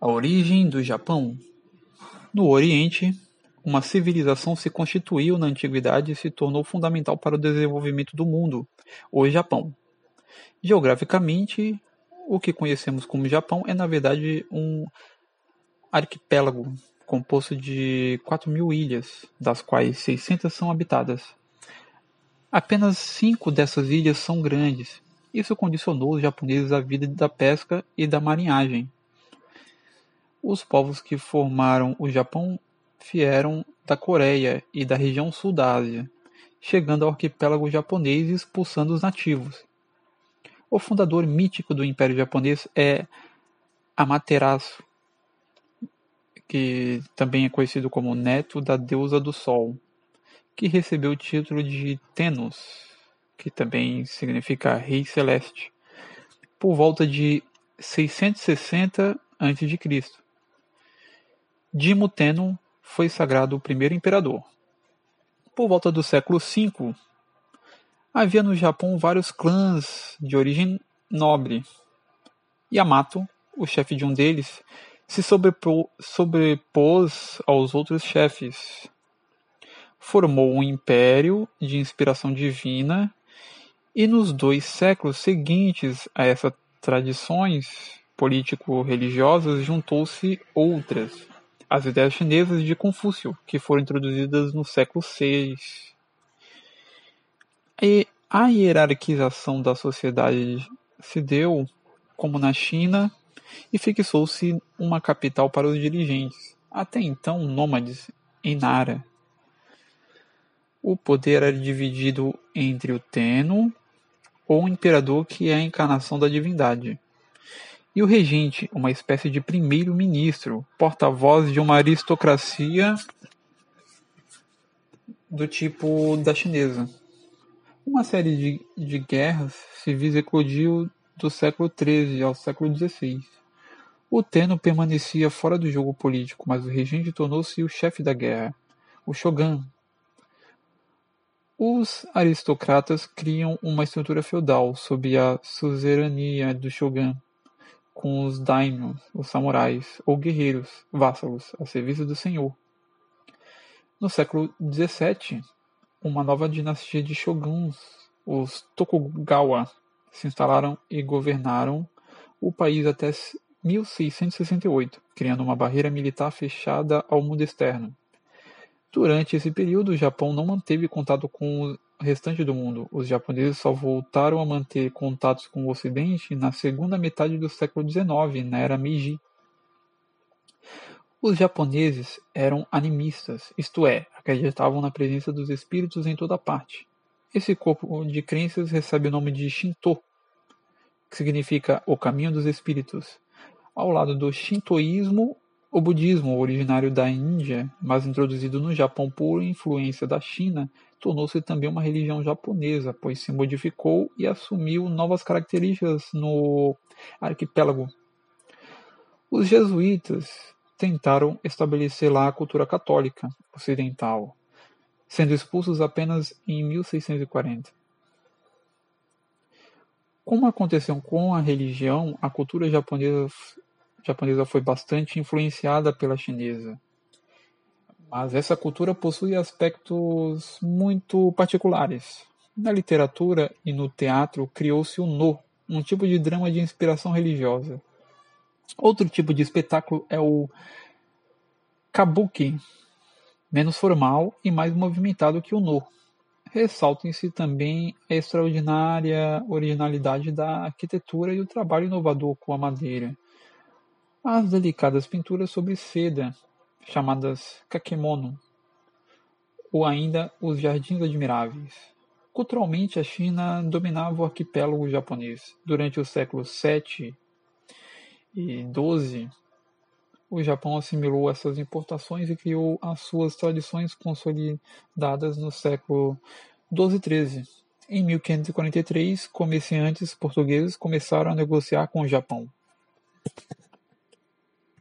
A origem do Japão. No Oriente, uma civilização se constituiu na antiguidade e se tornou fundamental para o desenvolvimento do mundo, o Japão. Geograficamente, o que conhecemos como Japão é na verdade um arquipélago composto de 4 mil ilhas, das quais 600 são habitadas. Apenas cinco dessas ilhas são grandes. Isso condicionou os japoneses à vida da pesca e da marinhagem. Os povos que formaram o Japão vieram da Coreia e da região sul da Ásia, chegando ao arquipélago japonês e expulsando os nativos. O fundador mítico do Império Japonês é Amaterasu, que também é conhecido como neto da deusa do Sol, que recebeu o título de Tenos, que também significa Rei Celeste, por volta de 660 a.C. Dimo Teno foi sagrado o primeiro imperador. Por volta do século V, havia no Japão vários clãs de origem nobre. Yamato, o chefe de um deles, se sobrepôs aos outros chefes. Formou um império de inspiração divina e nos dois séculos seguintes a essas tradições político-religiosas juntou-se outras, as ideias chinesas de Confúcio, que foram introduzidas no século VI. E a hierarquização da sociedade se deu, como na China, e fixou-se uma capital para os dirigentes, até então nômades, em Nara. O poder era dividido entre o Teno, ou imperador que é a encarnação da divindade, e o regente, uma espécie de primeiro-ministro, porta-voz de uma aristocracia do tipo da chinesa. Uma série de, de guerras civis eclodiu do século XIII ao século XVI. O Tenno permanecia fora do jogo político, mas o regente tornou-se o chefe da guerra, o shogun. Os aristocratas criam uma estrutura feudal sob a suzerania do shogun, com os daimyos, os samurais, ou guerreiros, vassalos, a serviço do senhor. No século XVII, uma nova dinastia de shoguns, os Tokugawa, se instalaram e governaram o país até 1668, criando uma barreira militar fechada ao mundo externo. Durante esse período, o Japão não manteve contato com restante do mundo. Os japoneses só voltaram a manter contatos com o Ocidente na segunda metade do século XIX, na era Meiji. Os japoneses eram animistas, isto é, acreditavam na presença dos espíritos em toda parte. Esse corpo de crenças recebe o nome de Shinto, que significa o caminho dos espíritos. Ao lado do shintoísmo, o budismo, originário da Índia, mas introduzido no Japão por influência da China, tornou-se também uma religião japonesa, pois se modificou e assumiu novas características no arquipélago. Os jesuítas tentaram estabelecer lá a cultura católica ocidental, sendo expulsos apenas em 1640. Como aconteceu com a religião, a cultura japonesa japonesa foi bastante influenciada pela chinesa. Mas essa cultura possui aspectos muito particulares. Na literatura e no teatro criou-se o no, um tipo de drama de inspiração religiosa. Outro tipo de espetáculo é o kabuki, menos formal e mais movimentado que o no. Ressaltem-se também a extraordinária originalidade da arquitetura e o trabalho inovador com a madeira as delicadas pinturas sobre seda, chamadas kakemono, ou ainda os jardins admiráveis. Culturalmente, a China dominava o arquipélago japonês. Durante os séculos 7 e 12, o Japão assimilou essas importações e criou as suas tradições consolidadas no século 12 e 13. Em 1543, comerciantes portugueses começaram a negociar com o Japão.